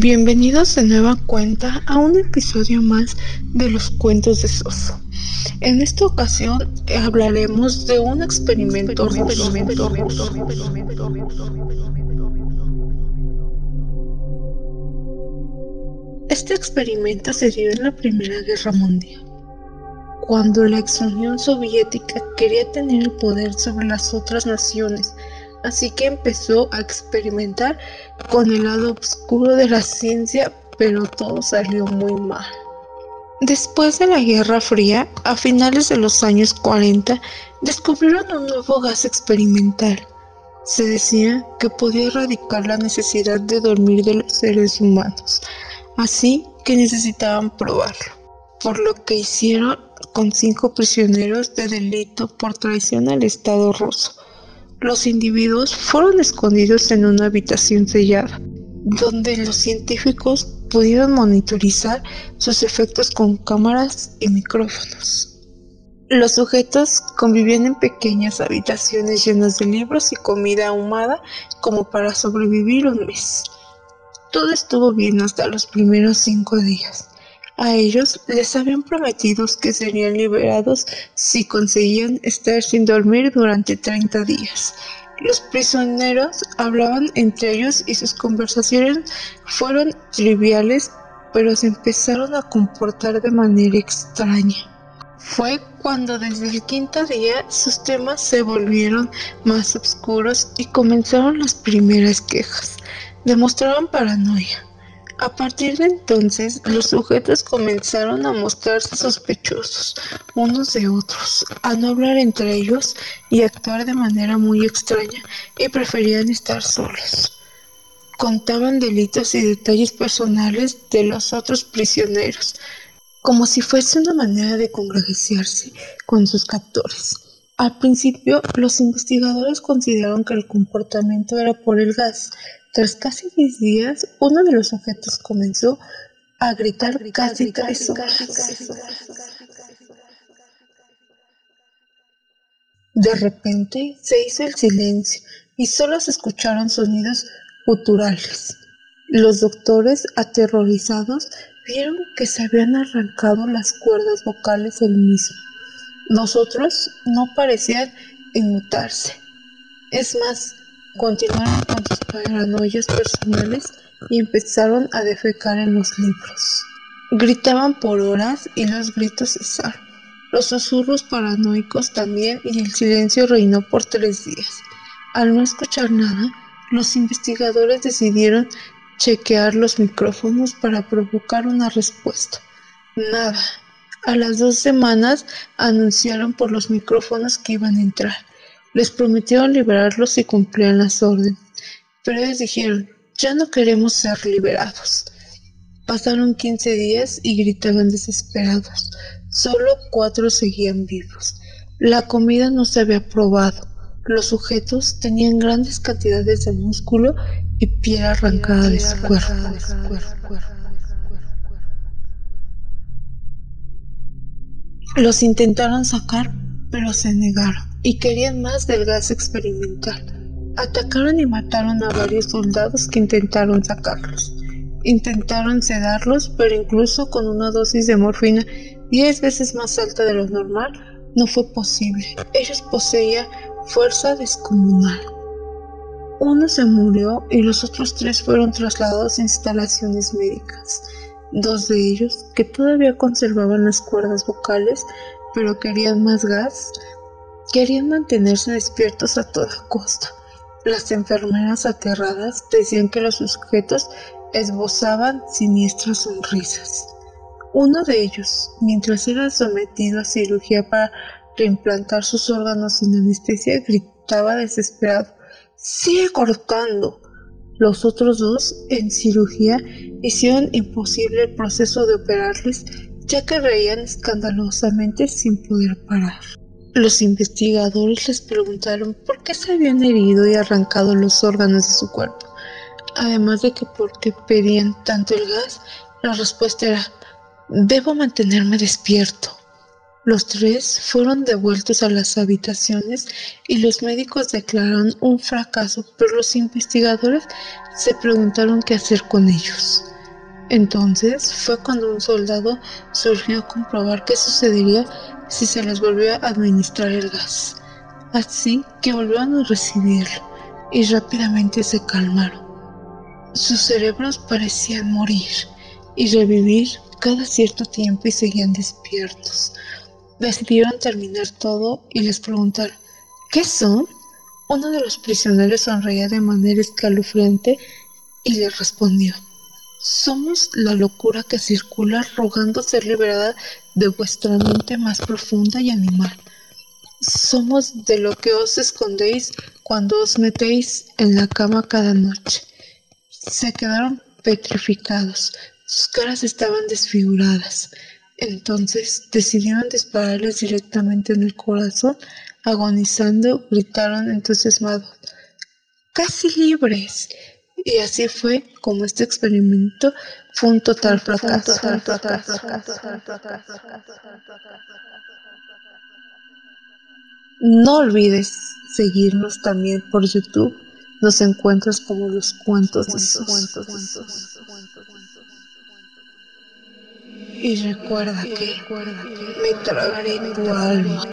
Bienvenidos de nueva cuenta a un episodio más de los cuentos de Soso. En esta ocasión hablaremos de un experimento. Este experimento se dio en la Primera Guerra Mundial, cuando la ex Unión Soviética quería tener el poder sobre las otras naciones así que empezó a experimentar con el lado oscuro de la ciencia, pero todo salió muy mal. Después de la Guerra Fría, a finales de los años 40, descubrieron un nuevo gas experimental. Se decía que podía erradicar la necesidad de dormir de los seres humanos, así que necesitaban probarlo, por lo que hicieron con cinco prisioneros de delito por traición al Estado ruso los individuos fueron escondidos en una habitación sellada, donde los científicos pudieron monitorizar sus efectos con cámaras y micrófonos. Los sujetos convivían en pequeñas habitaciones llenas de libros y comida ahumada como para sobrevivir un mes. Todo estuvo bien hasta los primeros cinco días. A ellos les habían prometido que serían liberados si conseguían estar sin dormir durante 30 días. Los prisioneros hablaban entre ellos y sus conversaciones fueron triviales, pero se empezaron a comportar de manera extraña. Fue cuando desde el quinto día sus temas se volvieron más oscuros y comenzaron las primeras quejas. Demostraban paranoia a partir de entonces, los sujetos comenzaron a mostrarse sospechosos unos de otros, a no hablar entre ellos y actuar de manera muy extraña y preferían estar solos. Contaban delitos y detalles personales de los otros prisioneros, como si fuese una manera de congraciarse con sus captores. Al principio, los investigadores consideraron que el comportamiento era por el gas, tras casi 10 días, uno de los sujetos comenzó a gritar casi horas. De repente se hizo el silencio y solo se escucharon sonidos guturales. Los doctores, aterrorizados, vieron que se habían arrancado las cuerdas vocales del mismo. Los otros no parecían inmutarse. Es más, continuaron con paranoias personales y empezaron a defecar en los libros. Gritaban por horas y los gritos cesaron. Los susurros paranoicos también y el silencio reinó por tres días. Al no escuchar nada, los investigadores decidieron chequear los micrófonos para provocar una respuesta. Nada. A las dos semanas anunciaron por los micrófonos que iban a entrar. Les prometieron liberarlos si cumplían las órdenes, pero ellos dijeron, ya no queremos ser liberados. Pasaron 15 días y gritaban desesperados. Solo cuatro seguían vivos. La comida no se había probado. Los sujetos tenían grandes cantidades de músculo y piel arrancada de su cuerpo. Los intentaron sacar, pero se negaron y querían más del gas experimental. Atacaron y mataron a varios soldados que intentaron sacarlos. Intentaron sedarlos, pero incluso con una dosis de morfina diez veces más alta de lo normal, no fue posible. Ellos poseían fuerza descomunal. Uno se murió y los otros tres fueron trasladados a instalaciones médicas. Dos de ellos, que todavía conservaban las cuerdas vocales, pero querían más gas, Querían mantenerse despiertos a toda costa. Las enfermeras aterradas decían que los sujetos esbozaban siniestras sonrisas. Uno de ellos, mientras era sometido a cirugía para reimplantar sus órganos sin anestesia, gritaba desesperado, ¡Sigue cortando! Los otros dos, en cirugía, hicieron imposible el proceso de operarles, ya que reían escandalosamente sin poder parar. Los investigadores les preguntaron por qué se habían herido y arrancado los órganos de su cuerpo. Además de que por qué pedían tanto el gas, la respuesta era, debo mantenerme despierto. Los tres fueron devueltos a las habitaciones y los médicos declararon un fracaso, pero los investigadores se preguntaron qué hacer con ellos. Entonces fue cuando un soldado surgió a comprobar qué sucedería si se les volvía a administrar el gas. Así que volvieron a recibirlo y rápidamente se calmaron. Sus cerebros parecían morir y revivir cada cierto tiempo y seguían despiertos. Decidieron terminar todo y les preguntaron, ¿qué son? Uno de los prisioneros sonreía de manera escalofriante y les respondió, somos la locura que circula rogando ser liberada de vuestra mente más profunda y animal. Somos de lo que os escondéis cuando os metéis en la cama cada noche. Se quedaron petrificados, sus caras estaban desfiguradas. Entonces decidieron dispararles directamente en el corazón, agonizando, gritaron entusiasmados, casi libres. Y así fue como este experimento fue un total fracaso. No olvides seguirnos también por YouTube. Nos encuentras como los cuentos de sus. Y recuerda que me tragaré tu alma.